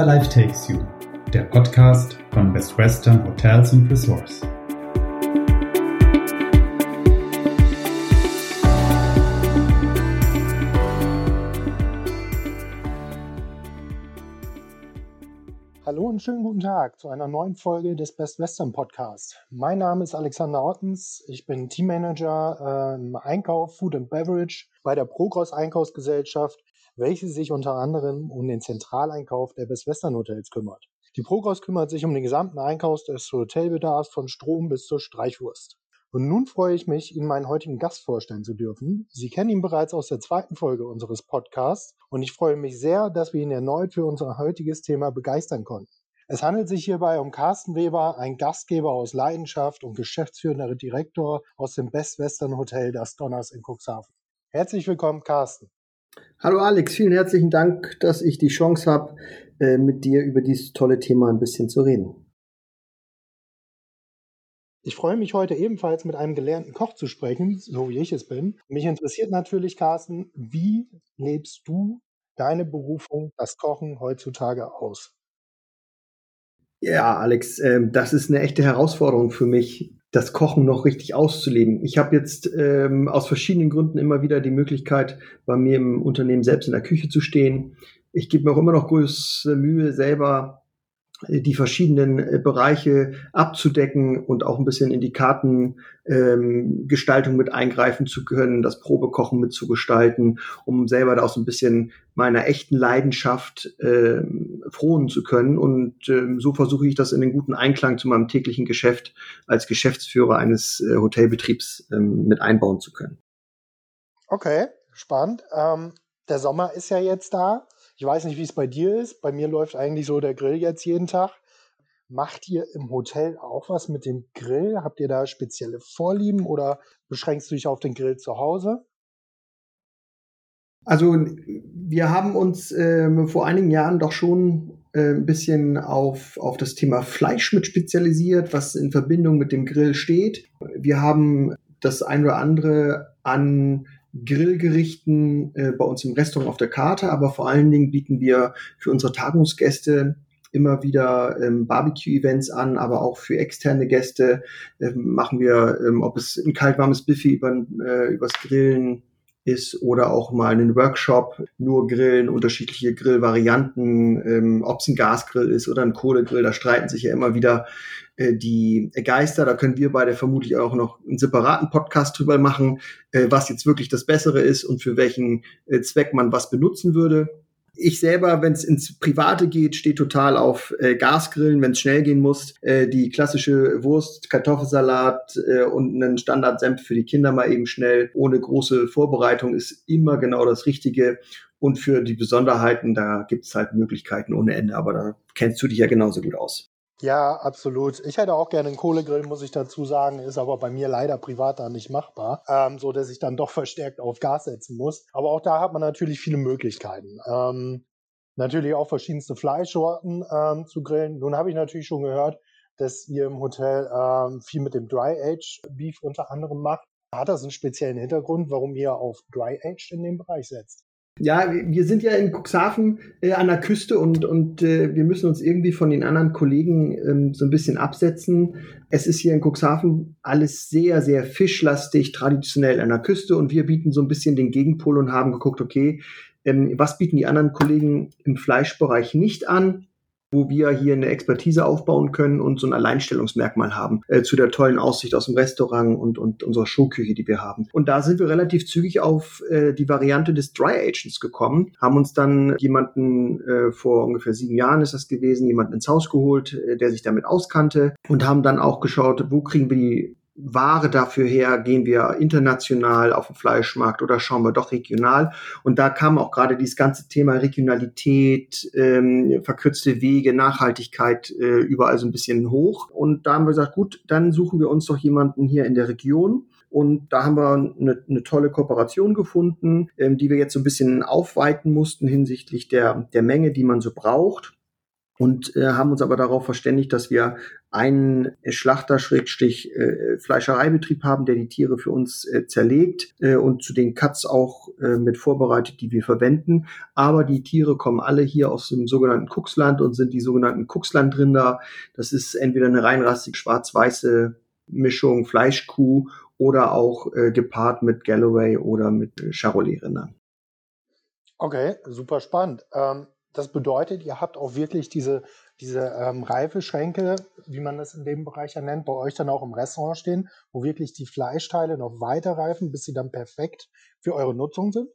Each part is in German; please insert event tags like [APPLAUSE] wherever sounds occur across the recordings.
Wherever Life Takes You, der Podcast von Best Western Hotels and Resorts. Hallo und schönen guten Tag zu einer neuen Folge des Best Western Podcasts. Mein Name ist Alexander Ottens. Ich bin Teammanager im Einkauf Food and Beverage bei der Progress Einkaufsgesellschaft welche sich unter anderem um den Zentraleinkauf der Best Western Hotels kümmert. Die Progros kümmert sich um den gesamten Einkauf des Hotelbedarfs von Strom bis zur Streichwurst. Und nun freue ich mich, Ihnen meinen heutigen Gast vorstellen zu dürfen. Sie kennen ihn bereits aus der zweiten Folge unseres Podcasts und ich freue mich sehr, dass wir ihn erneut für unser heutiges Thema begeistern konnten. Es handelt sich hierbei um Carsten Weber, ein Gastgeber aus Leidenschaft und geschäftsführender Direktor aus dem Best Western Hotel Das Donners in Cuxhaven. Herzlich willkommen, Carsten. Hallo Alex, vielen herzlichen Dank, dass ich die Chance habe, äh, mit dir über dieses tolle Thema ein bisschen zu reden. Ich freue mich heute ebenfalls mit einem gelernten Koch zu sprechen, so wie ich es bin. Mich interessiert natürlich, Carsten, wie lebst du deine Berufung, das Kochen heutzutage aus? Ja, Alex, äh, das ist eine echte Herausforderung für mich, das Kochen noch richtig auszuleben. Ich habe jetzt ähm, aus verschiedenen Gründen immer wieder die Möglichkeit, bei mir im Unternehmen selbst in der Küche zu stehen. Ich gebe mir auch immer noch größte Mühe, selber die verschiedenen äh, Bereiche abzudecken und auch ein bisschen in die Kartengestaltung ähm, mit eingreifen zu können, das Probekochen mitzugestalten, um selber da auch so ein bisschen meiner echten Leidenschaft äh, frohen zu können. Und ähm, so versuche ich das in den guten Einklang zu meinem täglichen Geschäft als Geschäftsführer eines äh, Hotelbetriebs ähm, mit einbauen zu können. Okay, spannend. Ähm, der Sommer ist ja jetzt da. Ich weiß nicht, wie es bei dir ist. Bei mir läuft eigentlich so der Grill jetzt jeden Tag. Macht ihr im Hotel auch was mit dem Grill? Habt ihr da spezielle Vorlieben oder beschränkst du dich auf den Grill zu Hause? Also wir haben uns ähm, vor einigen Jahren doch schon äh, ein bisschen auf, auf das Thema Fleisch mit spezialisiert, was in Verbindung mit dem Grill steht. Wir haben das ein oder andere an Grillgerichten äh, bei uns im Restaurant auf der Karte, aber vor allen Dingen bieten wir für unsere Tagungsgäste immer wieder ähm, Barbecue-Events an, aber auch für externe Gäste äh, machen wir, ähm, ob es ein kaltwarmes Buffet über, äh, übers Grillen ist oder auch mal einen Workshop, nur Grillen, unterschiedliche Grillvarianten, ähm, ob es ein Gasgrill ist oder ein Kohlegrill, da streiten sich ja immer wieder äh, die Geister. Da können wir beide vermutlich auch noch einen separaten Podcast drüber machen, äh, was jetzt wirklich das Bessere ist und für welchen äh, Zweck man was benutzen würde. Ich selber, wenn es ins Private geht, stehe total auf äh, Gasgrillen, wenn es schnell gehen muss. Äh, die klassische Wurst, Kartoffelsalat äh, und einen Standardsenf für die Kinder mal eben schnell, ohne große Vorbereitung, ist immer genau das Richtige. Und für die Besonderheiten, da gibt es halt Möglichkeiten ohne Ende, aber da kennst du dich ja genauso gut aus. Ja, absolut. Ich hätte auch gerne einen Kohlegrill, muss ich dazu sagen, ist aber bei mir leider privat da nicht machbar, ähm, so dass ich dann doch verstärkt auf Gas setzen muss. Aber auch da hat man natürlich viele Möglichkeiten. Ähm, natürlich auch verschiedenste Fleischsorten ähm, zu grillen. Nun habe ich natürlich schon gehört, dass ihr im Hotel ähm, viel mit dem Dry Age Beef unter anderem macht. Hat das einen speziellen Hintergrund, warum ihr auf Dry Aged in dem Bereich setzt? Ja, wir sind ja in Cuxhaven äh, an der Küste und, und äh, wir müssen uns irgendwie von den anderen Kollegen ähm, so ein bisschen absetzen. Es ist hier in Cuxhaven alles sehr, sehr fischlastig, traditionell an der Küste und wir bieten so ein bisschen den Gegenpol und haben geguckt, okay, ähm, was bieten die anderen Kollegen im Fleischbereich nicht an? Wo wir hier eine Expertise aufbauen können und so ein Alleinstellungsmerkmal haben äh, zu der tollen Aussicht aus dem Restaurant und, und unserer Showküche, die wir haben. Und da sind wir relativ zügig auf äh, die Variante des Dry Agents gekommen, haben uns dann jemanden äh, vor ungefähr sieben Jahren ist das gewesen, jemanden ins Haus geholt, äh, der sich damit auskannte und haben dann auch geschaut, wo kriegen wir die Ware dafür her? Gehen wir international auf den Fleischmarkt oder schauen wir doch regional? Und da kam auch gerade dieses ganze Thema Regionalität, ähm, verkürzte Wege, Nachhaltigkeit äh, überall so ein bisschen hoch. Und da haben wir gesagt, gut, dann suchen wir uns doch jemanden hier in der Region. Und da haben wir eine, eine tolle Kooperation gefunden, ähm, die wir jetzt so ein bisschen aufweiten mussten hinsichtlich der, der Menge, die man so braucht. Und äh, haben uns aber darauf verständigt, dass wir einen Schlachter-Fleischereibetrieb haben, der die Tiere für uns äh, zerlegt äh, und zu den Cuts auch äh, mit vorbereitet, die wir verwenden. Aber die Tiere kommen alle hier aus dem sogenannten Kuxland und sind die sogenannten Kuxlandrinder. Das ist entweder eine reinrassig schwarz-weiße Mischung Fleischkuh oder auch äh, gepaart mit Galloway oder mit Charolais-Rindern. Okay, super spannend. Ähm, das bedeutet, ihr habt auch wirklich diese diese ähm, Reifeschränke, wie man das in dem Bereich ja nennt, bei euch dann auch im Restaurant stehen, wo wirklich die Fleischteile noch weiter reifen, bis sie dann perfekt für eure Nutzung sind?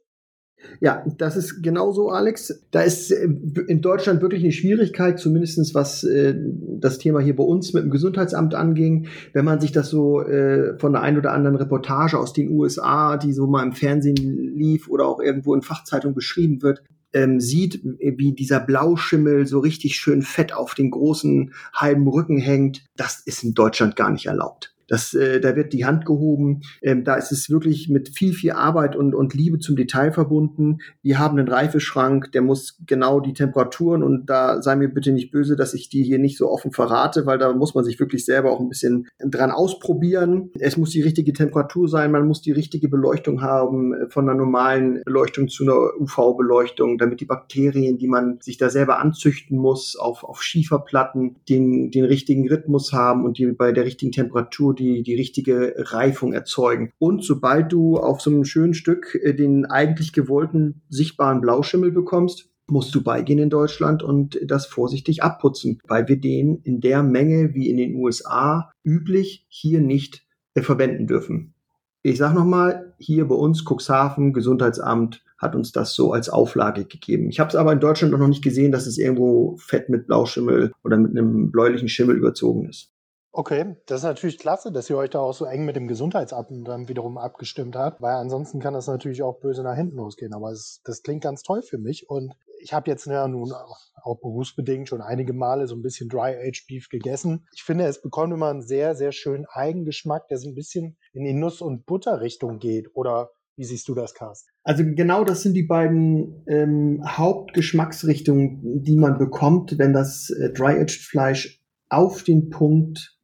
Ja, das ist genauso, Alex. Da ist äh, in Deutschland wirklich eine Schwierigkeit, zumindestens was äh, das Thema hier bei uns mit dem Gesundheitsamt anging. Wenn man sich das so äh, von der einen oder anderen Reportage aus den USA, die so mal im Fernsehen lief oder auch irgendwo in Fachzeitung beschrieben wird, ähm, sieht, wie dieser Blauschimmel so richtig schön fett auf den großen halben Rücken hängt, das ist in Deutschland gar nicht erlaubt. Das, äh, da wird die Hand gehoben. Ähm, da ist es wirklich mit viel, viel Arbeit und, und Liebe zum Detail verbunden. Wir haben einen Reifeschrank, der muss genau die Temperaturen und da sei mir bitte nicht böse, dass ich die hier nicht so offen verrate, weil da muss man sich wirklich selber auch ein bisschen dran ausprobieren. Es muss die richtige Temperatur sein, man muss die richtige Beleuchtung haben, äh, von einer normalen Beleuchtung zu einer UV-Beleuchtung, damit die Bakterien, die man sich da selber anzüchten muss, auf, auf Schieferplatten den, den richtigen Rhythmus haben und die bei der richtigen Temperatur die, die richtige Reifung erzeugen. Und sobald du auf so einem schönen Stück äh, den eigentlich gewollten sichtbaren Blauschimmel bekommst, musst du beigehen in Deutschland und das vorsichtig abputzen, weil wir den in der Menge wie in den USA üblich hier nicht äh, verwenden dürfen. Ich sage nochmal, hier bei uns Cuxhaven, Gesundheitsamt, hat uns das so als Auflage gegeben. Ich habe es aber in Deutschland noch nicht gesehen, dass es irgendwo fett mit Blauschimmel oder mit einem bläulichen Schimmel überzogen ist. Okay, das ist natürlich klasse, dass ihr euch da auch so eng mit dem Gesundheitsamt dann wiederum abgestimmt habt, weil ansonsten kann das natürlich auch böse nach hinten losgehen. Aber es, das klingt ganz toll für mich und ich habe jetzt ja nun auch berufsbedingt schon einige Male so ein bisschen Dry-Aged Beef gegessen. Ich finde, es bekommt immer einen sehr, sehr schönen Eigengeschmack, der so ein bisschen in die Nuss- und Butterrichtung geht. Oder wie siehst du das, Carsten? Also genau das sind die beiden ähm, Hauptgeschmacksrichtungen, die man bekommt, wenn das äh, Dry-Aged Fleisch auf den Punkt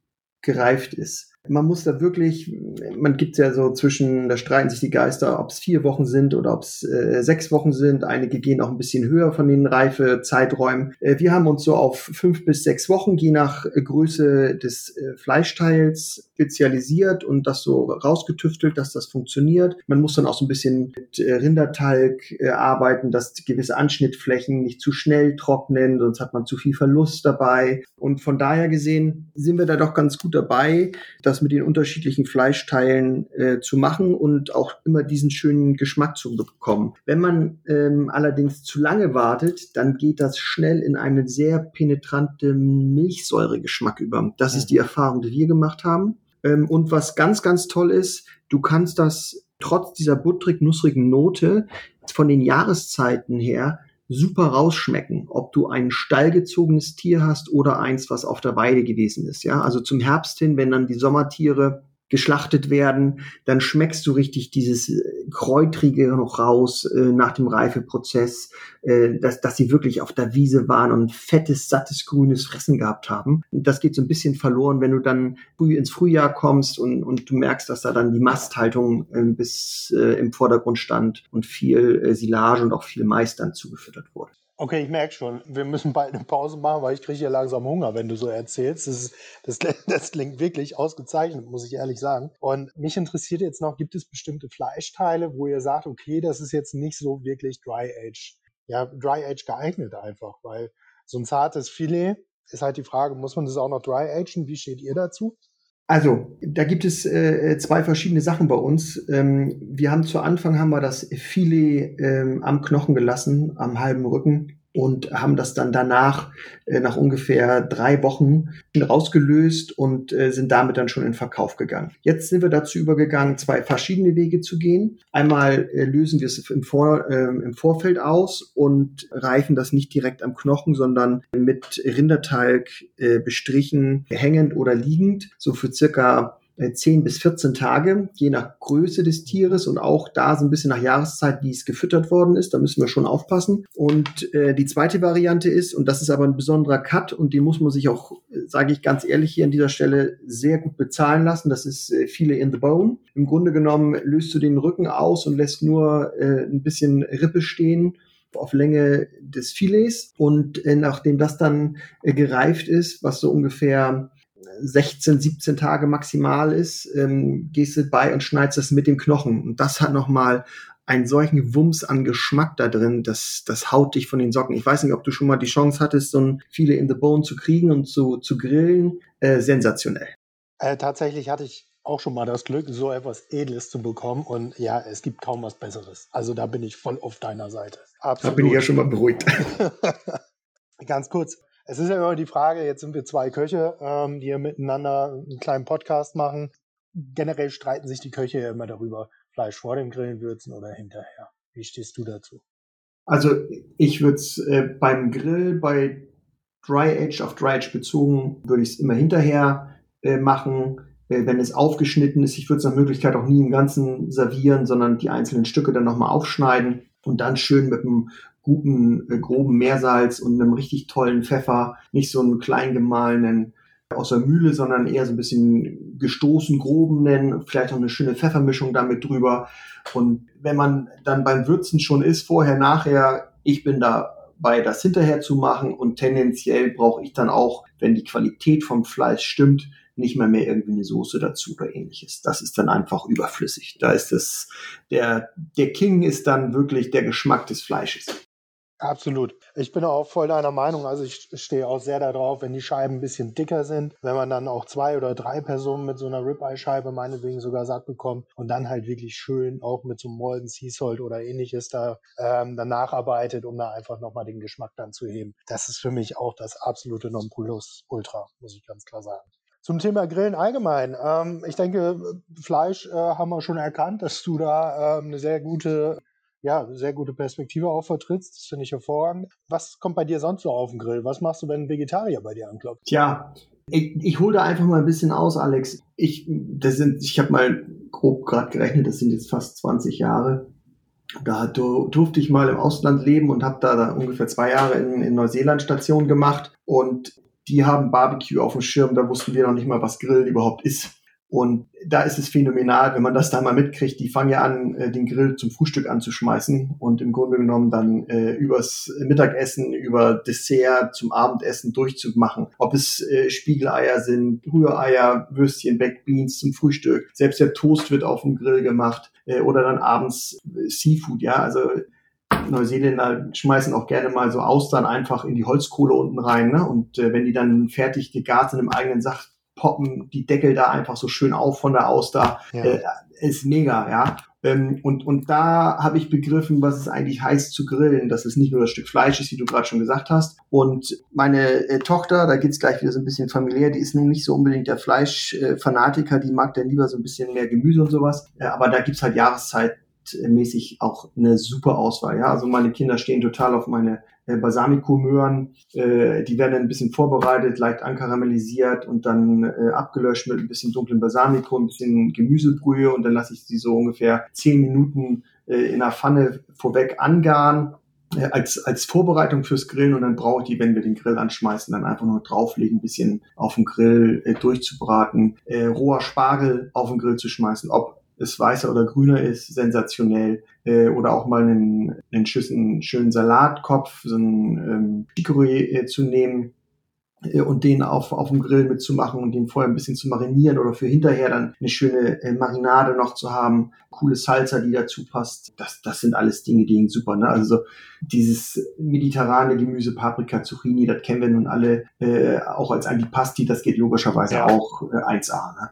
gereift ist. Man muss da wirklich, man gibt ja so zwischen, da streiten sich die Geister, ob es vier Wochen sind oder ob es äh, sechs Wochen sind. Einige gehen auch ein bisschen höher von den Reifezeiträumen. Äh, wir haben uns so auf fünf bis sechs Wochen, je nach äh, Größe des äh, Fleischteils, spezialisiert und das so rausgetüftelt, dass das funktioniert. Man muss dann auch so ein bisschen mit äh, Rindertalg äh, arbeiten, dass gewisse Anschnittflächen nicht zu schnell trocknen, sonst hat man zu viel Verlust dabei. Und von daher gesehen sind wir da doch ganz gut dabei, dass das mit den unterschiedlichen Fleischteilen äh, zu machen und auch immer diesen schönen Geschmack zu bekommen. Wenn man ähm, allerdings zu lange wartet, dann geht das schnell in einen sehr penetrante Milchsäuregeschmack über. Das ist die Erfahrung, die wir gemacht haben. Ähm, und was ganz, ganz toll ist, du kannst das trotz dieser butterig-nussrigen Note von den Jahreszeiten her super rausschmecken, ob du ein stallgezogenes Tier hast oder eins, was auf der Weide gewesen ist. Ja, also zum Herbst hin, wenn dann die Sommertiere geschlachtet werden, dann schmeckst du richtig dieses äh, Kräutrige noch raus äh, nach dem Reifeprozess, äh, dass, dass sie wirklich auf der Wiese waren und fettes, sattes, grünes Fressen gehabt haben. Und das geht so ein bisschen verloren, wenn du dann früh ins Frühjahr kommst und, und du merkst, dass da dann die Masthaltung äh, bis im Vordergrund stand und viel äh, Silage und auch viel Mais dann zugefüttert wurde. Okay, ich merke schon, wir müssen bald eine Pause machen, weil ich kriege hier langsam Hunger, wenn du so erzählst. Das, ist, das, [LAUGHS] das klingt wirklich ausgezeichnet, muss ich ehrlich sagen. Und mich interessiert jetzt noch, gibt es bestimmte Fleischteile, wo ihr sagt, okay, das ist jetzt nicht so wirklich Dry Age, ja, Dry Age geeignet einfach, weil so ein zartes Filet ist halt die Frage, muss man das auch noch Dry Agen? Wie steht ihr dazu? Also, da gibt es äh, zwei verschiedene Sachen bei uns. Ähm, wir haben zu Anfang haben wir das Filet ähm, am Knochen gelassen, am halben Rücken und haben das dann danach äh, nach ungefähr drei Wochen rausgelöst und äh, sind damit dann schon in Verkauf gegangen. Jetzt sind wir dazu übergegangen, zwei verschiedene Wege zu gehen. Einmal äh, lösen wir es im, Vor, äh, im Vorfeld aus und reifen das nicht direkt am Knochen, sondern mit Rindertalg äh, bestrichen, hängend oder liegend, so für circa 10 äh, bis 14 Tage, je nach Größe des Tieres und auch da so ein bisschen nach Jahreszeit, wie es gefüttert worden ist. Da müssen wir schon aufpassen. Und äh, die zweite Variante ist, und das ist aber ein besonderer Cut und den muss man sich auch, äh, sage ich ganz ehrlich hier an dieser Stelle, sehr gut bezahlen lassen. Das ist äh, Filet in the Bone. Im Grunde genommen löst du den Rücken aus und lässt nur äh, ein bisschen Rippe stehen auf Länge des Filets und äh, nachdem das dann äh, gereift ist, was so ungefähr 16, 17 Tage maximal ist, ähm, gehst du bei und schneidest das mit dem Knochen. Und das hat nochmal einen solchen Wumms an Geschmack da drin, das, das haut dich von den Socken. Ich weiß nicht, ob du schon mal die Chance hattest, so ein Filet in the Bone zu kriegen und zu, zu grillen. Äh, sensationell. Äh, tatsächlich hatte ich auch schon mal das Glück, so etwas Edles zu bekommen. Und ja, es gibt kaum was Besseres. Also da bin ich voll auf deiner Seite. Absolut. Da bin ich ja schon mal beruhigt. [LAUGHS] Ganz kurz. Es ist ja immer die Frage, jetzt sind wir zwei Köche, ähm, die ja miteinander einen kleinen Podcast machen. Generell streiten sich die Köche ja immer darüber, Fleisch vor dem Grillen würzen oder hinterher. Wie stehst du dazu? Also ich würde es äh, beim Grill bei Dry Age auf Dry Age bezogen, würde ich es immer hinterher äh, machen äh, wenn es aufgeschnitten ist. Ich würde es nach Möglichkeit auch nie im Ganzen servieren, sondern die einzelnen Stücke dann nochmal aufschneiden und dann schön mit einem guten, äh, groben Meersalz und einem richtig tollen Pfeffer, nicht so einen klein gemahlenen aus der Mühle, sondern eher so ein bisschen gestoßen, groben nennen, vielleicht auch eine schöne Pfeffermischung damit drüber. Und wenn man dann beim Würzen schon ist, vorher, nachher, ich bin dabei, das hinterher zu machen und tendenziell brauche ich dann auch, wenn die Qualität vom Fleisch stimmt, nicht mehr mehr irgendwie eine Soße dazu oder ähnliches. Das ist dann einfach überflüssig. Da ist es, der, der King ist dann wirklich der Geschmack des Fleisches. Absolut. Ich bin auch voll deiner Meinung. Also ich stehe auch sehr darauf, wenn die Scheiben ein bisschen dicker sind, wenn man dann auch zwei oder drei Personen mit so einer Ribeye-Scheibe meinetwegen sogar satt bekommt und dann halt wirklich schön auch mit so einem Molden Sea oder ähnliches da ähm, dann nacharbeitet, um da einfach nochmal den Geschmack dann zu heben. Das ist für mich auch das absolute Nonplusultra, muss ich ganz klar sagen. Zum Thema Grillen allgemein. Ähm, ich denke, Fleisch äh, haben wir schon erkannt, dass du da ähm, eine sehr gute, ja, sehr gute Perspektive auch vertrittst. Das finde ich hervorragend. Was kommt bei dir sonst so auf den Grill? Was machst du, wenn ein Vegetarier bei dir anklopft? Tja, ich, ich hole da einfach mal ein bisschen aus, Alex. Ich, ich habe mal grob gerade gerechnet, das sind jetzt fast 20 Jahre. Da durfte ich mal im Ausland leben und habe da, da ungefähr zwei Jahre in, in Neuseeland Station gemacht. Und die haben Barbecue auf dem Schirm, da wussten wir noch nicht mal, was Grillen überhaupt ist. Und da ist es phänomenal, wenn man das da mal mitkriegt. Die fangen ja an, äh, den Grill zum Frühstück anzuschmeißen und im Grunde genommen dann äh, übers Mittagessen, über Dessert zum Abendessen durchzumachen. Ob es äh, Spiegeleier sind, Rühreier, Würstchen, Backbeans zum Frühstück. Selbst der Toast wird auf dem Grill gemacht äh, oder dann abends äh, Seafood. Ja, also Neuseeländer schmeißen auch gerne mal so Austern einfach in die Holzkohle unten rein. Ne? Und äh, wenn die dann fertig gegart sind im eigenen Saft, poppen die Deckel da einfach so schön auf von der Auster. Ja. Äh, ist mega, ja. Ähm, und, und da habe ich begriffen, was es eigentlich heißt zu grillen, dass es nicht nur das Stück Fleisch ist, wie du gerade schon gesagt hast. Und meine äh, Tochter, da geht's gleich wieder so ein bisschen familiär, die ist nun nicht so unbedingt der Fleischfanatiker, die mag dann lieber so ein bisschen mehr Gemüse und sowas. Äh, aber da gibt's halt Jahreszeit mäßig auch eine super Auswahl. Ja, also meine Kinder stehen total auf meine äh, Balsamico-Möhren. Äh, die werden ein bisschen vorbereitet, leicht ankaramellisiert und dann äh, abgelöscht mit ein bisschen dunklem Balsamico, ein bisschen Gemüsebrühe und dann lasse ich sie so ungefähr zehn Minuten äh, in der Pfanne vorweg angaren äh, als, als Vorbereitung fürs Grillen und dann brauche ich die, wenn wir den Grill anschmeißen, dann einfach nur drauflegen, ein bisschen auf dem Grill äh, durchzubraten, äh, roher Spargel auf den Grill zu schmeißen, ob es weißer oder grüner ist, sensationell. Äh, oder auch mal einen, einen, Schüssen, schönen Salatkopf, so einen ähm, Chicorée äh, zu nehmen äh, und den auf, auf dem Grill mitzumachen und den vorher ein bisschen zu marinieren oder für hinterher dann eine schöne äh, Marinade noch zu haben, coole Salsa, die dazu passt. Das, das sind alles Dinge, die gehen super. Ne? Also dieses mediterrane Gemüse, Paprika, Zucchini, das kennen wir nun alle äh, auch als Antipasti, das geht logischerweise ja. auch äh, 1A. Ne?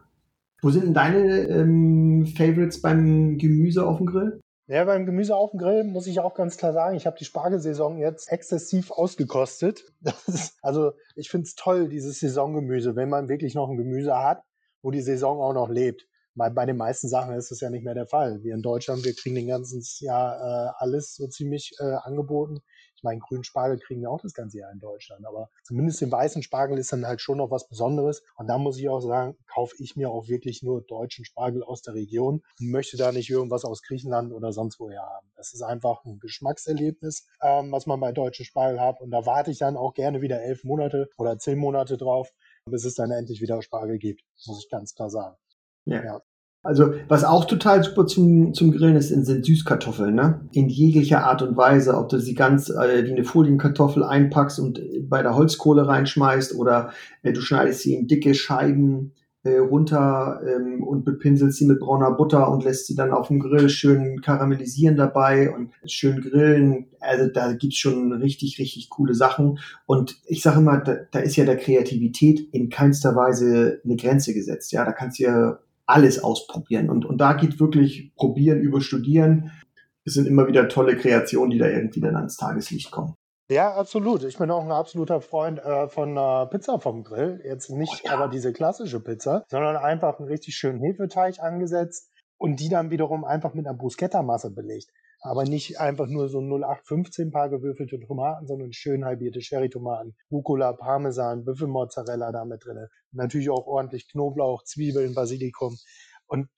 Wo sind denn deine ähm, Favorites beim Gemüse auf dem Grill? Ja, beim Gemüse auf dem Grill muss ich auch ganz klar sagen, ich habe die Spargelsaison jetzt exzessiv ausgekostet. [LAUGHS] Ist, also ich finde es toll, dieses Saisongemüse, wenn man wirklich noch ein Gemüse hat, wo die Saison auch noch lebt. Bei, bei den meisten Sachen ist das ja nicht mehr der Fall. Wir in Deutschland, wir kriegen den ganzen Jahr äh, alles so ziemlich äh, angeboten Ich meine, grünen Spargel kriegen wir auch das ganze Jahr in Deutschland, aber zumindest den weißen Spargel ist dann halt schon noch was Besonderes. Und da muss ich auch sagen, kaufe ich mir auch wirklich nur deutschen Spargel aus der Region und möchte da nicht irgendwas aus Griechenland oder sonst woher haben. Das ist einfach ein Geschmackserlebnis, ähm, was man bei deutschen Spargel hat. Und da warte ich dann auch gerne wieder elf Monate oder zehn Monate drauf, bis es dann endlich wieder Spargel gibt, muss ich ganz klar sagen. Ja. ja. Also, was auch total super zum, zum Grillen ist, sind Süßkartoffeln, ne? In jeglicher Art und Weise, ob du sie ganz äh, wie eine Folienkartoffel einpackst und bei der Holzkohle reinschmeißt oder äh, du schneidest sie in dicke Scheiben äh, runter ähm, und bepinselst sie mit brauner Butter und lässt sie dann auf dem Grill schön karamellisieren dabei und schön grillen. Also da gibt's schon richtig, richtig coole Sachen. Und ich sage immer, da, da ist ja der Kreativität in keinster Weise eine Grenze gesetzt. Ja, da kannst du ja alles ausprobieren. Und, und da geht wirklich probieren über studieren. Es sind immer wieder tolle Kreationen, die da irgendwie dann ans Tageslicht kommen. Ja, absolut. Ich bin auch ein absoluter Freund äh, von äh, Pizza vom Grill. Jetzt nicht oh, ja. aber diese klassische Pizza, sondern einfach einen richtig schönen Hefeteig angesetzt und die dann wiederum einfach mit einer Bruschetta-Masse belegt. Aber nicht einfach nur so 0815 paar gewürfelte Tomaten, sondern schön halbierte Cherry-Tomaten, Rucola, Parmesan, Büffelmozzarella da mit drin. Natürlich auch ordentlich Knoblauch, Zwiebeln, Basilikum. Und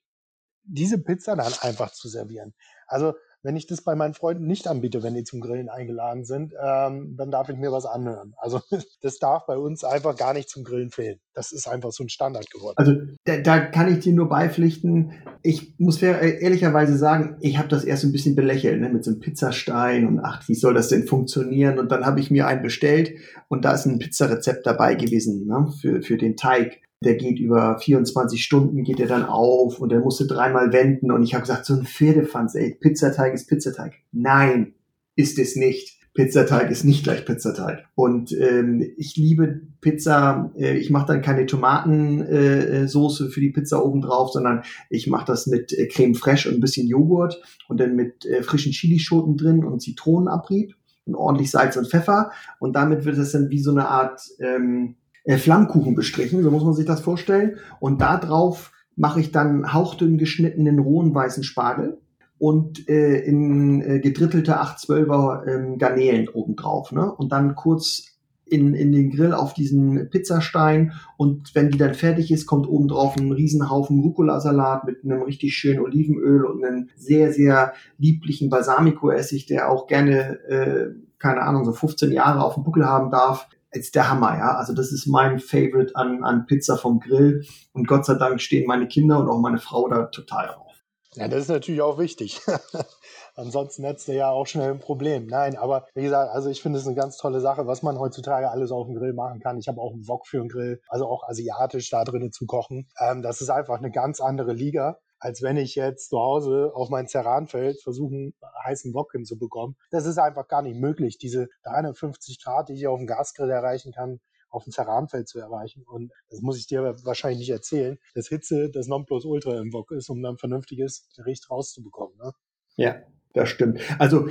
diese Pizza dann einfach zu servieren. Also wenn ich das bei meinen Freunden nicht anbiete, wenn die zum Grillen eingeladen sind, ähm, dann darf ich mir was anhören. Also [LAUGHS] das darf bei uns einfach gar nicht zum Grillen fehlen. Das ist einfach so ein Standard geworden. Also da, da kann ich dir nur beipflichten. Ich muss fair, äh, ehrlicherweise sagen, ich habe das erst ein bisschen belächelt ne, mit so einem Pizzastein und ach, wie soll das denn funktionieren? Und dann habe ich mir einen bestellt und da ist ein Pizzarezept dabei gewesen ne, für, für den Teig der geht über 24 Stunden, geht er dann auf und er musste dreimal wenden und ich habe gesagt, so ein Pferdefanz, ey, Pizzateig ist Pizzateig. Nein, ist es nicht. Pizzateig ist nicht gleich Pizzateig. Und ähm, ich liebe Pizza. Äh, ich mache dann keine Tomatensoße äh, für die Pizza obendrauf, sondern ich mache das mit äh, Creme fraiche und ein bisschen Joghurt und dann mit äh, frischen Chilischoten drin und Zitronenabrieb und ordentlich Salz und Pfeffer. Und damit wird es dann wie so eine Art ähm, äh, Flammkuchen bestrichen, so muss man sich das vorstellen. Und da drauf mache ich dann hauchdünn geschnittenen rohen weißen Spargel und äh, in äh, gedrittelte 812er ähm, Garnelen obendrauf. Ne? Und dann kurz in, in den Grill auf diesen Pizzastein und wenn die dann fertig ist, kommt obendrauf ein Riesenhaufen Rucola-Salat mit einem richtig schönen Olivenöl und einem sehr, sehr lieblichen Balsamico-Essig, der auch gerne, äh, keine Ahnung, so 15 Jahre auf dem Buckel haben darf ist der Hammer, ja. Also das ist mein Favorite an, an Pizza vom Grill. Und Gott sei Dank stehen meine Kinder und auch meine Frau da total drauf. Ja, das ist natürlich auch wichtig. [LAUGHS] Ansonsten hättest du ja auch schnell ein Problem. Nein, aber wie gesagt, also ich finde es eine ganz tolle Sache, was man heutzutage alles auf dem Grill machen kann. Ich habe auch einen Wok für den Grill, also auch asiatisch da drinnen zu kochen. Ähm, das ist einfach eine ganz andere Liga als wenn ich jetzt zu Hause auf mein Ceranfeld versuche, heißen Wok hinzubekommen. Das ist einfach gar nicht möglich, diese 350 Grad, die ich auf dem Gasgrill erreichen kann, auf dem Ceranfeld zu erreichen. Und das muss ich dir wahrscheinlich nicht erzählen, dass Hitze das Nonplusultra im Wok ist, um dann vernünftiges Gericht rauszubekommen. Ne? Ja, das stimmt. Also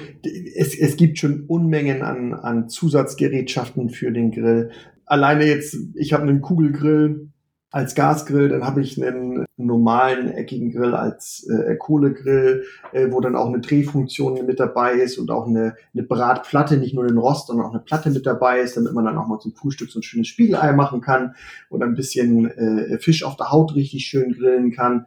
es, es gibt schon Unmengen an, an Zusatzgerätschaften für den Grill. Alleine jetzt, ich habe einen Kugelgrill, als Gasgrill, dann habe ich einen normalen eckigen Grill als äh, Kohlegrill, äh, wo dann auch eine Drehfunktion mit dabei ist und auch eine, eine Bratplatte, nicht nur den Rost, sondern auch eine Platte mit dabei ist, damit man dann auch mal zum Frühstück so ein schönes Spiegelei machen kann oder ein bisschen äh, Fisch auf der Haut richtig schön grillen kann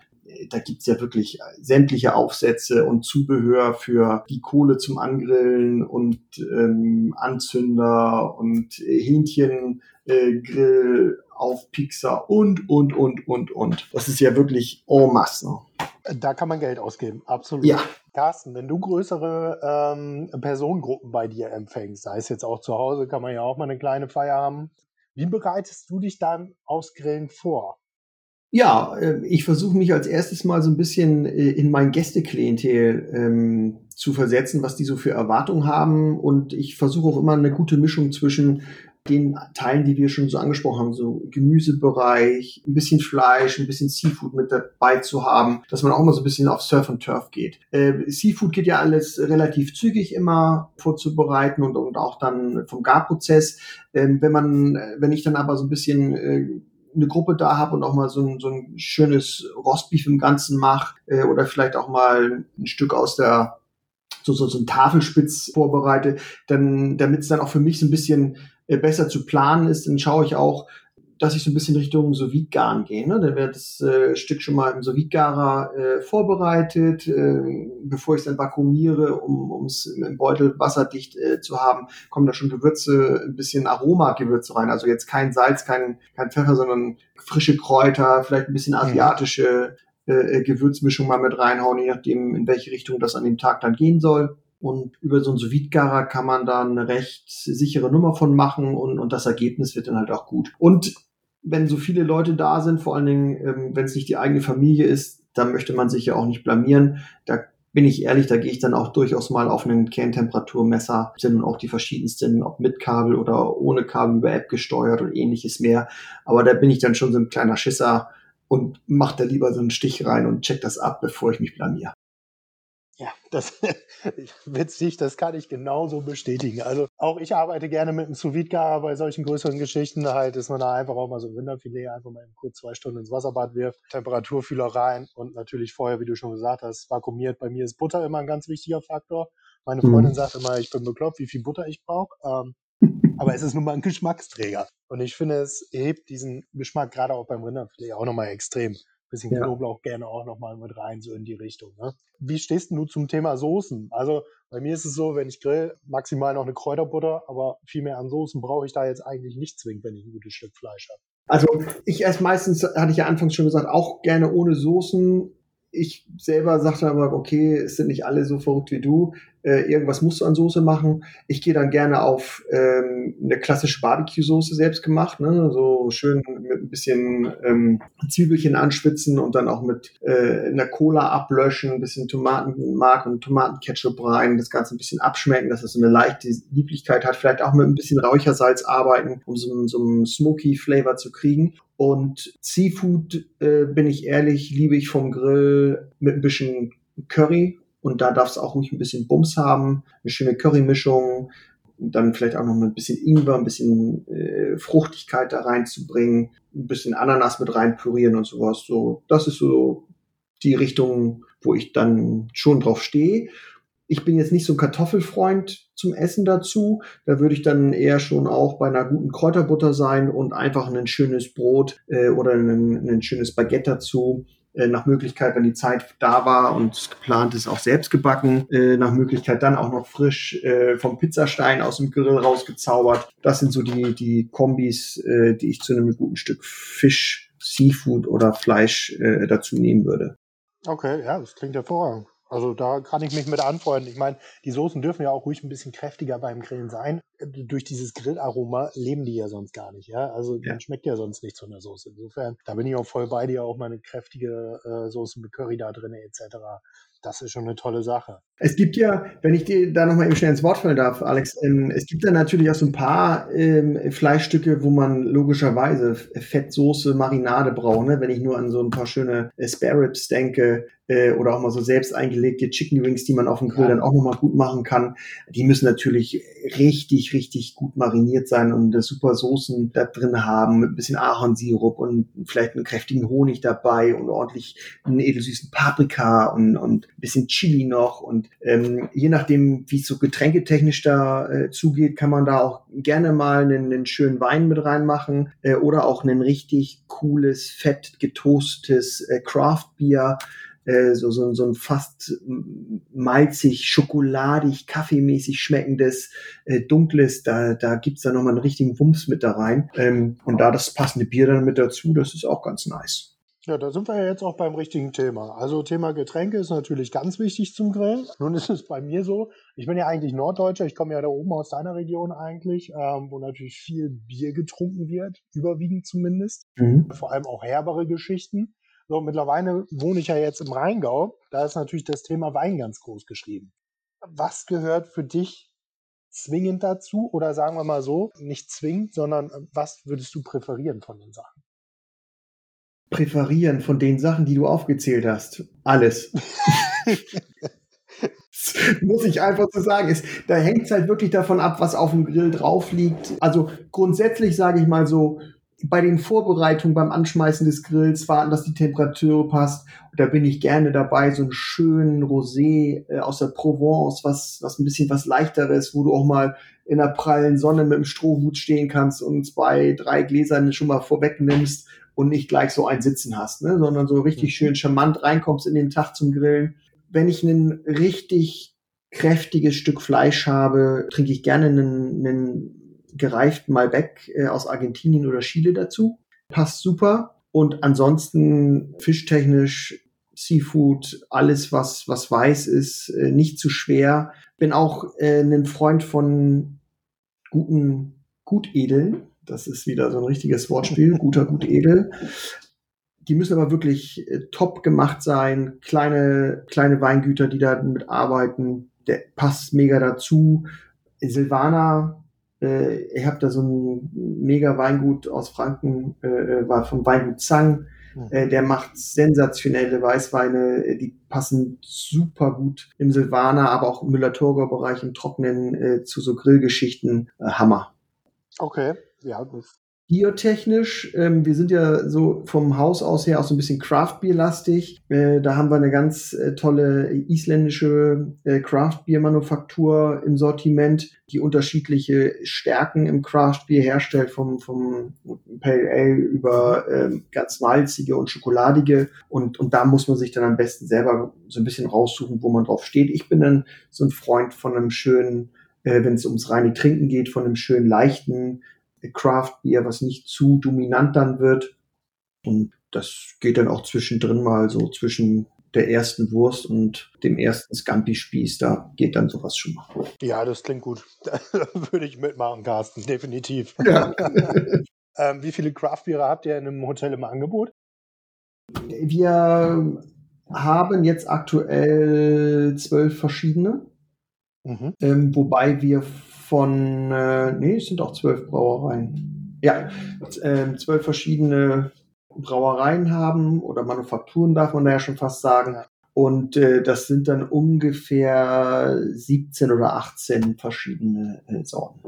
da gibt's ja wirklich sämtliche Aufsätze und Zubehör für die Kohle zum Angrillen und ähm, Anzünder und Hähnchengrill äh, auf Pixar und, und, und, und, und. Das ist ja wirklich en masse. Ne? Da kann man Geld ausgeben, absolut. Ja. Carsten, wenn du größere ähm, Personengruppen bei dir empfängst, sei es jetzt auch zu Hause, kann man ja auch mal eine kleine Feier haben. Wie bereitest du dich dann aufs Grillen vor? Ja, äh, ich versuche mich als erstes mal so ein bisschen äh, in mein Gästeklientel ähm, zu versetzen, was die so für Erwartungen haben. Und ich versuche auch immer eine gute Mischung zwischen den Teilen, die wir schon so angesprochen haben, so Gemüsebereich, ein bisschen Fleisch, ein bisschen Seafood mit dabei zu haben, dass man auch mal so ein bisschen auf Surf und Turf geht. Äh, Seafood geht ja alles relativ zügig immer vorzubereiten und, und auch dann vom Garprozess. Ähm, wenn man, wenn ich dann aber so ein bisschen äh, eine Gruppe da habe und auch mal so ein, so ein schönes Rostbeef im Ganzen mache äh, oder vielleicht auch mal ein Stück aus der so, so, so ein Tafelspitz vorbereite, dann, damit es dann auch für mich so ein bisschen äh, besser zu planen ist, dann schaue ich auch, dass ich so ein bisschen Richtung sous garen gehe. Ne? Dann wird das äh, Stück schon mal im sous garer äh, vorbereitet, äh, bevor ich es dann vakuumiere, um es im Beutel wasserdicht äh, zu haben, kommen da schon Gewürze, ein bisschen Aromagewürze rein. Also jetzt kein Salz, kein, kein Pfeffer, sondern frische Kräuter, vielleicht ein bisschen mhm. asiatische äh, Gewürzmischung mal mit reinhauen, je nachdem, in welche Richtung das an dem Tag dann gehen soll. Und über so ein sous kann man da eine recht sichere Nummer von machen und, und das Ergebnis wird dann halt auch gut. Und wenn so viele Leute da sind, vor allen Dingen, ähm, wenn es nicht die eigene Familie ist, dann möchte man sich ja auch nicht blamieren. Da bin ich ehrlich, da gehe ich dann auch durchaus mal auf einen Kerntemperaturmesser, sind auch die verschiedensten, ob mit Kabel oder ohne Kabel über App gesteuert und ähnliches mehr. Aber da bin ich dann schon so ein kleiner Schisser und mache da lieber so einen Stich rein und check das ab, bevor ich mich blamier. Ja, das [LAUGHS] witzig, das kann ich genauso bestätigen. Also auch ich arbeite gerne mit einem sous bei solchen größeren Geschichten. Halt, dass man da einfach auch mal so ein Rinderfilet einfach mal kurz zwei Stunden ins Wasserbad wirft, Temperaturfühler rein und natürlich vorher, wie du schon gesagt hast, vakuumiert. Bei mir ist Butter immer ein ganz wichtiger Faktor. Meine Freundin mhm. sagt immer, ich bin bekloppt, wie viel Butter ich brauche. Ähm, [LAUGHS] aber es ist nun mal ein Geschmacksträger. Und ich finde, es hebt diesen Geschmack gerade auch beim Rinderfilet auch nochmal extrem bisschen ja. Knoblauch gerne auch nochmal mit rein, so in die Richtung. Ne? Wie stehst du zum Thema Soßen? Also bei mir ist es so, wenn ich grill, maximal noch eine Kräuterbutter, aber viel mehr an Soßen brauche ich da jetzt eigentlich nicht zwingend, wenn ich ein gutes Stück Fleisch habe. Also ich esse meistens, hatte ich ja anfangs schon gesagt, auch gerne ohne Soßen. Ich selber sagte aber, okay, es sind nicht alle so verrückt wie du äh, irgendwas musst du an Soße machen. Ich gehe dann gerne auf ähm, eine klassische Barbecue-Soße selbst gemacht, ne? so schön mit ein bisschen ähm, Zwiebelchen anschwitzen und dann auch mit äh, einer Cola ablöschen, ein bisschen Tomatenmark und Tomatenketchup rein, das Ganze ein bisschen abschmecken, dass es so eine leichte Lieblichkeit hat, vielleicht auch mit ein bisschen Räuchersalz arbeiten, um so, so einen smoky Flavor zu kriegen. Und Seafood, äh, bin ich ehrlich, liebe ich vom Grill mit ein bisschen Curry und da darf es auch ruhig ein bisschen Bums haben, eine schöne Currymischung, dann vielleicht auch noch ein bisschen Ingwer, ein bisschen äh, Fruchtigkeit da reinzubringen, ein bisschen Ananas mit rein pürieren und sowas. So, das ist so die Richtung, wo ich dann schon drauf stehe. Ich bin jetzt nicht so ein Kartoffelfreund zum Essen dazu. Da würde ich dann eher schon auch bei einer guten Kräuterbutter sein und einfach ein schönes Brot äh, oder ein, ein schönes Baguette dazu nach Möglichkeit, wenn die Zeit da war und geplant ist, auch selbst gebacken, äh, nach Möglichkeit dann auch noch frisch äh, vom Pizzastein aus dem Grill rausgezaubert. Das sind so die, die Kombis, äh, die ich zu einem guten Stück Fisch, Seafood oder Fleisch äh, dazu nehmen würde. Okay, ja, das klingt hervorragend. Also da kann ich mich mit anfreunden. Ich meine, die Soßen dürfen ja auch ruhig ein bisschen kräftiger beim Grillen sein. Durch dieses Grillaroma leben die ja sonst gar nicht. Ja? Also ja. man schmeckt ja sonst nichts von der Soße. Insofern, da bin ich auch voll bei dir, auch mal eine kräftige äh, Soße mit Curry da drin etc das ist schon eine tolle Sache. Es gibt ja, wenn ich dir da nochmal eben schnell ins Wort fallen darf, Alex, ähm, es gibt da natürlich auch so ein paar ähm, Fleischstücke, wo man logischerweise Fettsoße, Marinade braucht. Ne? Wenn ich nur an so ein paar schöne äh, Spare Ribs denke äh, oder auch mal so selbst eingelegte Chicken Wings, die man auf dem Grill ja. dann auch nochmal gut machen kann, die müssen natürlich richtig, richtig gut mariniert sein und das super Soßen da drin haben, mit ein bisschen Ahornsirup und vielleicht einen kräftigen Honig dabei und ordentlich einen edelsüßen Paprika und, und ein bisschen Chili noch und ähm, je nachdem, wie es so getränketechnisch da äh, zugeht, kann man da auch gerne mal einen, einen schönen Wein mit reinmachen äh, oder auch ein richtig cooles, fett getoastetes äh, Craft Beer äh, so, so, so ein fast malzig, schokoladig, kaffeemäßig schmeckendes, äh, dunkles, da, da gibt's da nochmal einen richtigen Wumms mit da rein. Ähm, und da das passende Bier dann mit dazu, das ist auch ganz nice. Ja, da sind wir ja jetzt auch beim richtigen Thema. Also Thema Getränke ist natürlich ganz wichtig zum Grillen. [LAUGHS] Nun ist es bei mir so, ich bin ja eigentlich Norddeutscher, ich komme ja da oben aus deiner Region eigentlich, ähm, wo natürlich viel Bier getrunken wird, überwiegend zumindest. Mhm. Vor allem auch herbere Geschichten. So, mittlerweile wohne ich ja jetzt im Rheingau. Da ist natürlich das Thema Wein ganz groß geschrieben. Was gehört für dich zwingend dazu? Oder sagen wir mal so, nicht zwingend, sondern äh, was würdest du präferieren von den Sachen? Präferieren von den Sachen, die du aufgezählt hast. Alles. [LAUGHS] [LAUGHS] muss ich einfach so sagen. Ist, da hängt es halt wirklich davon ab, was auf dem Grill drauf liegt. Also grundsätzlich sage ich mal so, bei den Vorbereitungen, beim Anschmeißen des Grills warten, dass die Temperatur passt. Und da bin ich gerne dabei, so einen schönen Rosé äh, aus der Provence, was, was ein bisschen was leichteres, wo du auch mal in der prallen Sonne mit dem Strohhut stehen kannst und zwei, drei Gläser schon mal vorwegnimmst und nicht gleich so ein Sitzen hast, ne? sondern so richtig mhm. schön charmant reinkommst in den Tag zum Grillen. Wenn ich ein richtig kräftiges Stück Fleisch habe, trinke ich gerne einen, einen gereiften Malbec äh, aus Argentinien oder Chile dazu. Passt super. Und ansonsten fischtechnisch Seafood, alles was, was weiß ist, äh, nicht zu schwer. Bin auch äh, ein Freund von guten Gutedeln. Das ist wieder so ein richtiges Wortspiel, [LAUGHS] guter Gutedel. Die müssen aber wirklich äh, top gemacht sein. Kleine, kleine Weingüter, die da mitarbeiten. Der passt mega dazu. Silvana, äh, ich habe da so ein mega Weingut aus Franken, äh, äh war vom Weingut Zang äh, der macht sensationelle Weißweine, äh, die passen super gut im Silvaner, aber auch im Müller-Thurgau-Bereich im Trockenen äh, zu so Grillgeschichten. Hammer. Okay, ja, Biotechnisch, ähm, wir sind ja so vom Haus aus her auch so ein bisschen Craft-Bier-lastig. Äh, da haben wir eine ganz äh, tolle isländische äh, Craft-Bier-Manufaktur im Sortiment, die unterschiedliche Stärken im Craft-Bier herstellt, vom, vom Pale Ale über äh, ganz malzige und schokoladige. Und, und da muss man sich dann am besten selber so ein bisschen raussuchen, wo man drauf steht. Ich bin dann so ein Freund von einem schönen, äh, wenn es ums reine Trinken geht, von einem schönen leichten Craft Beer, was nicht zu dominant dann wird. Und das geht dann auch zwischendrin mal so zwischen der ersten Wurst und dem ersten Scampi-Spieß. Da geht dann sowas schon mal. Ja, das klingt gut. [LAUGHS] Da würde ich mitmachen, Carsten, definitiv. Ja. [LAUGHS] [LAUGHS] ähm, wie viele Craft-Biere habt ihr in einem Hotel im Angebot? Wir haben jetzt aktuell zwölf verschiedene. Mhm. Ähm, wobei wir von, äh, nee, es sind auch zwölf Brauereien. Ja, äh, zwölf verschiedene Brauereien haben oder Manufakturen darf man da ja schon fast sagen. Und äh, das sind dann ungefähr 17 oder 18 verschiedene äh, Sorten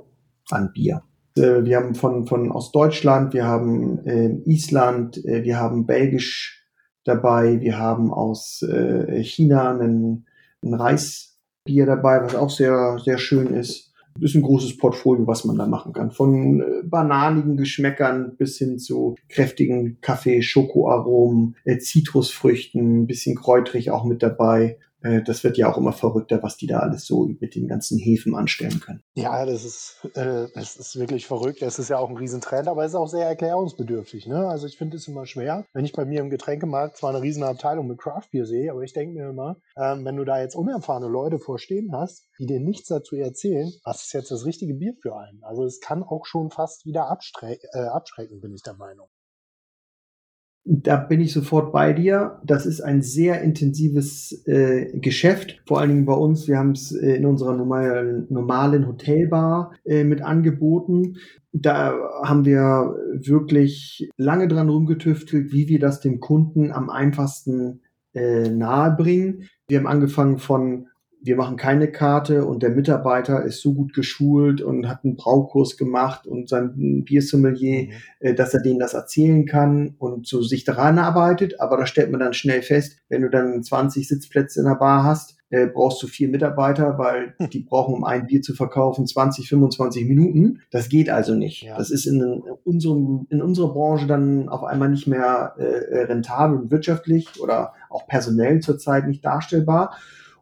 an Bier. Äh, wir haben von, von aus Deutschland, wir haben äh, Island, äh, wir haben Belgisch dabei, wir haben aus äh, China ein Reisbier dabei, was auch sehr, sehr schön ist ist ein großes Portfolio, was man da machen kann. Von äh, bananigen Geschmäckern bis hin zu kräftigen Kaffee, Schokoaromen, äh, Zitrusfrüchten, bisschen kräutrig auch mit dabei. Äh, das wird ja auch immer verrückter, was die da alles so mit den ganzen Hefen anstellen können. Ja, das ist, äh, das ist wirklich verrückt. Das ist ja auch ein Riesentrend, aber es ist auch sehr erklärungsbedürftig. Ne? Also ich finde es immer schwer, wenn ich bei mir im Getränkemarkt zwar eine riesen Abteilung mit Craftbier sehe, aber ich denke mir immer, ähm, wenn du da jetzt unerfahrene Leute vorstehen hast, die dir nichts dazu erzählen, was ist jetzt das richtige Bier für einen? Also es kann auch schon fast wieder abstre äh, abschrecken, bin ich der Meinung. Da bin ich sofort bei dir. Das ist ein sehr intensives äh, Geschäft, vor allen Dingen bei uns. Wir haben es äh, in unserer normalen, normalen Hotelbar äh, mit angeboten. Da haben wir wirklich lange dran rumgetüftelt, wie wir das dem Kunden am einfachsten äh, nahebringen. Wir haben angefangen von wir machen keine Karte und der Mitarbeiter ist so gut geschult und hat einen Braukurs gemacht und sein Biersommelier, mhm. äh, dass er denen das erzählen kann und so sich daran arbeitet. Aber da stellt man dann schnell fest, wenn du dann 20 Sitzplätze in der Bar hast, äh, brauchst du vier Mitarbeiter, weil hm. die brauchen, um ein Bier zu verkaufen, 20, 25 Minuten. Das geht also nicht. Ja. Das ist in, in, unserem, in unserer Branche dann auf einmal nicht mehr äh, rentabel und wirtschaftlich oder auch personell zurzeit nicht darstellbar.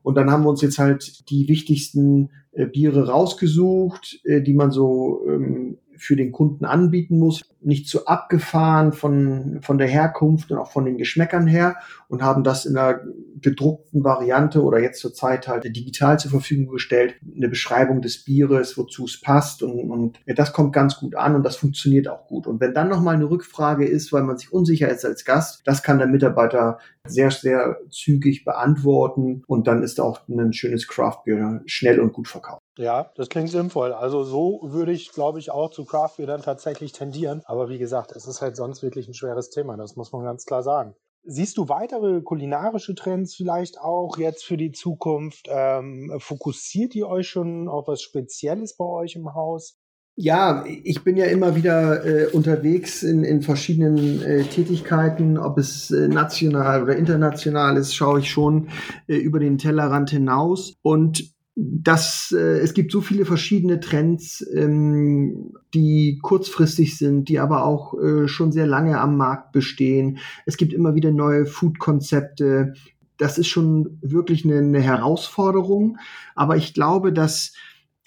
Und dann haben wir uns jetzt halt die wichtigsten äh, Biere rausgesucht, äh, die man so ähm, für den Kunden anbieten muss, nicht zu abgefahren von, von der Herkunft und auch von den Geschmäckern her und haben das in einer gedruckten Variante oder jetzt zur Zeit halt digital zur Verfügung gestellt, eine Beschreibung des Bieres, wozu es passt und, und ja, das kommt ganz gut an und das funktioniert auch gut. Und wenn dann nochmal eine Rückfrage ist, weil man sich unsicher ist als Gast, das kann der Mitarbeiter sehr, sehr zügig beantworten und dann ist auch ein schönes Craft Beer schnell und gut verkauft. Ja, das klingt sinnvoll. Also so würde ich, glaube ich, auch zu Craft Beer dann tatsächlich tendieren. Aber wie gesagt, es ist halt sonst wirklich ein schweres Thema. Das muss man ganz klar sagen. Siehst du weitere kulinarische Trends vielleicht auch jetzt für die Zukunft? Ähm, fokussiert ihr euch schon auf was Spezielles bei euch im Haus? Ja, ich bin ja immer wieder äh, unterwegs in, in verschiedenen äh, Tätigkeiten, ob es äh, national oder international ist, schaue ich schon äh, über den Tellerrand hinaus. Und das, äh, es gibt so viele verschiedene Trends, ähm, die kurzfristig sind, die aber auch äh, schon sehr lange am Markt bestehen. Es gibt immer wieder neue Food-Konzepte. Das ist schon wirklich eine, eine Herausforderung. Aber ich glaube, dass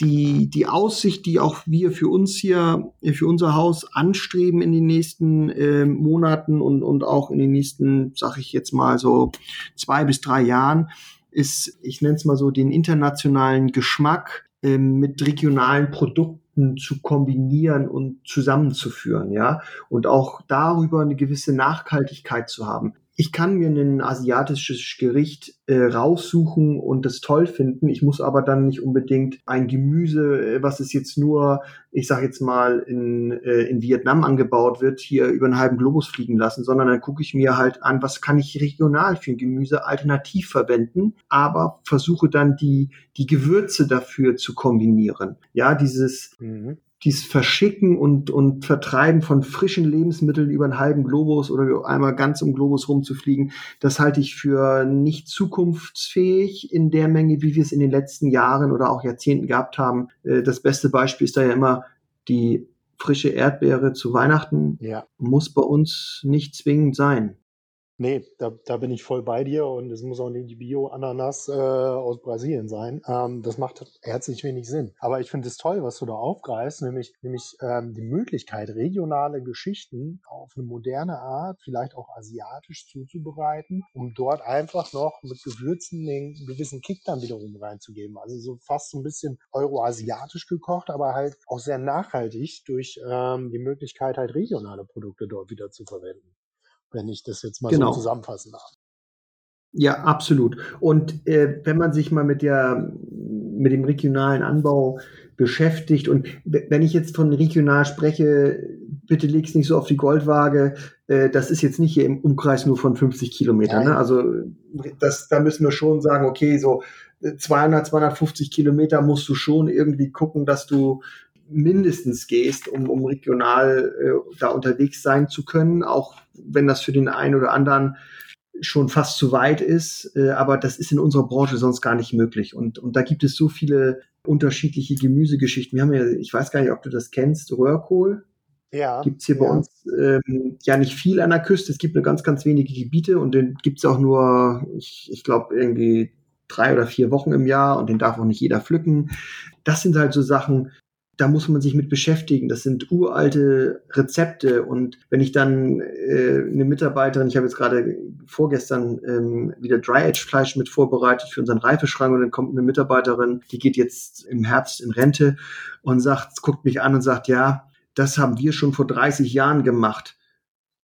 die, die Aussicht, die auch wir für uns hier, für unser Haus anstreben in den nächsten äh, Monaten und, und auch in den nächsten, sag ich jetzt mal so zwei bis drei Jahren, ist, ich nenne es mal so, den internationalen Geschmack äh, mit regionalen Produkten zu kombinieren und zusammenzuführen, ja, und auch darüber eine gewisse Nachhaltigkeit zu haben ich kann mir ein asiatisches Gericht äh, raussuchen und das toll finden. Ich muss aber dann nicht unbedingt ein Gemüse, äh, was es jetzt nur, ich sage jetzt mal, in, äh, in Vietnam angebaut wird, hier über einen halben Globus fliegen lassen, sondern dann gucke ich mir halt an, was kann ich regional für ein Gemüse alternativ verwenden, aber versuche dann die, die Gewürze dafür zu kombinieren. Ja, dieses, mhm dies Verschicken und, und Vertreiben von frischen Lebensmitteln über einen halben Globus oder einmal ganz um Globus rumzufliegen, das halte ich für nicht zukunftsfähig in der Menge, wie wir es in den letzten Jahren oder auch Jahrzehnten gehabt haben. Äh, das beste Beispiel ist da ja immer die frische Erdbeere zu Weihnachten. Ja. Muss bei uns nicht zwingend sein. Nee, da, da bin ich voll bei dir und es muss auch nicht die Bio-Ananas äh, aus Brasilien sein. Ähm, das macht herzlich wenig Sinn. Aber ich finde es toll, was du da aufgreifst, nämlich, nämlich ähm, die Möglichkeit, regionale Geschichten auf eine moderne Art, vielleicht auch asiatisch zuzubereiten, um dort einfach noch mit Gewürzen den gewissen Kick dann wiederum reinzugeben. Also so fast so ein bisschen euroasiatisch gekocht, aber halt auch sehr nachhaltig durch ähm, die Möglichkeit, halt regionale Produkte dort wieder zu verwenden wenn ich das jetzt mal genau. so zusammenfassen darf. Ja, absolut. Und äh, wenn man sich mal mit der mit dem regionalen Anbau beschäftigt und wenn ich jetzt von regional spreche, bitte leg's nicht so auf die Goldwaage. Äh, das ist jetzt nicht hier im Umkreis nur von 50 Kilometern. Ne? Also das, da müssen wir schon sagen, okay, so 200, äh, 250 Kilometer musst du schon irgendwie gucken, dass du mindestens gehst, um, um regional äh, da unterwegs sein zu können, auch wenn das für den einen oder anderen schon fast zu weit ist, äh, aber das ist in unserer Branche sonst gar nicht möglich. Und, und da gibt es so viele unterschiedliche Gemüsegeschichten. Wir haben ja, ich weiß gar nicht, ob du das kennst, Röhrkohl. Ja. Gibt's hier ja. bei uns ähm, ja nicht viel an der Küste. Es gibt nur ganz, ganz wenige Gebiete und den gibt's auch nur, ich, ich glaube, irgendwie drei oder vier Wochen im Jahr und den darf auch nicht jeder pflücken. Das sind halt so Sachen, da muss man sich mit beschäftigen. Das sind uralte Rezepte. Und wenn ich dann äh, eine Mitarbeiterin, ich habe jetzt gerade vorgestern ähm, wieder Dry-Age-Fleisch mit vorbereitet für unseren Reifeschrank und dann kommt eine Mitarbeiterin, die geht jetzt im Herbst in Rente und sagt, guckt mich an und sagt, ja, das haben wir schon vor 30 Jahren gemacht.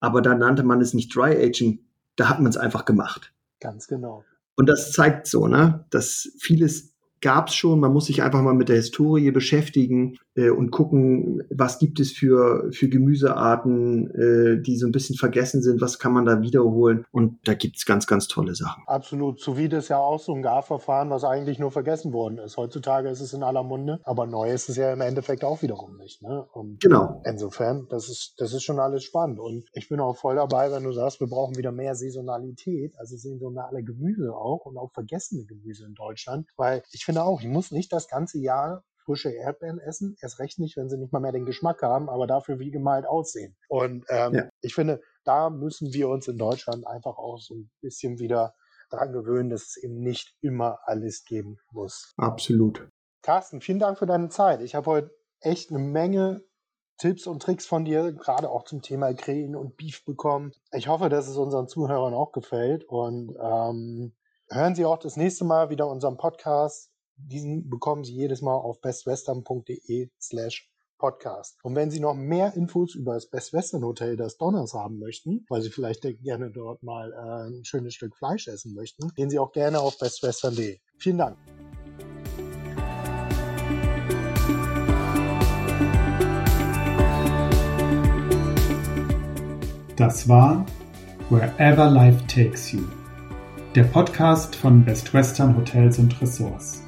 Aber da nannte man es nicht Dry-Aging, da hat man es einfach gemacht. Ganz genau. Und das zeigt so, ne, dass vieles gab es schon. Man muss sich einfach mal mit der Historie beschäftigen äh, und gucken, was gibt es für, für Gemüsearten, äh, die so ein bisschen vergessen sind, was kann man da wiederholen. Und da gibt es ganz, ganz tolle Sachen. Absolut. Sous vide ist ja auch so ein Garverfahren, was eigentlich nur vergessen worden ist. Heutzutage ist es in aller Munde, aber neu ist es ja im Endeffekt auch wiederum nicht. Ne? Und genau. Insofern, das ist, das ist schon alles spannend. Und ich bin auch voll dabei, wenn du sagst, wir brauchen wieder mehr Saisonalität, also saisonale Gemüse auch und auch vergessene Gemüse in Deutschland, weil ich finde auch, ich muss nicht das ganze Jahr frische Erdbeeren essen. Erst recht nicht, wenn sie nicht mal mehr den Geschmack haben, aber dafür wie gemalt aussehen. Und ähm, ja. ich finde, da müssen wir uns in Deutschland einfach auch so ein bisschen wieder daran gewöhnen, dass es eben nicht immer alles geben muss. Absolut. Carsten, vielen Dank für deine Zeit. Ich habe heute echt eine Menge Tipps und Tricks von dir, gerade auch zum Thema Grillen und Beef bekommen. Ich hoffe, dass es unseren Zuhörern auch gefällt und ähm, hören Sie auch das nächste Mal wieder unseren Podcast diesen bekommen Sie jedes Mal auf bestwestern.de slash Podcast. Und wenn Sie noch mehr Infos über das Best Western Hotel des Donners haben möchten, weil Sie vielleicht gerne dort mal äh, ein schönes Stück Fleisch essen möchten, gehen Sie auch gerne auf bestwestern.de. Vielen Dank. Das war Wherever Life Takes You, der Podcast von Best Western Hotels und Ressorts.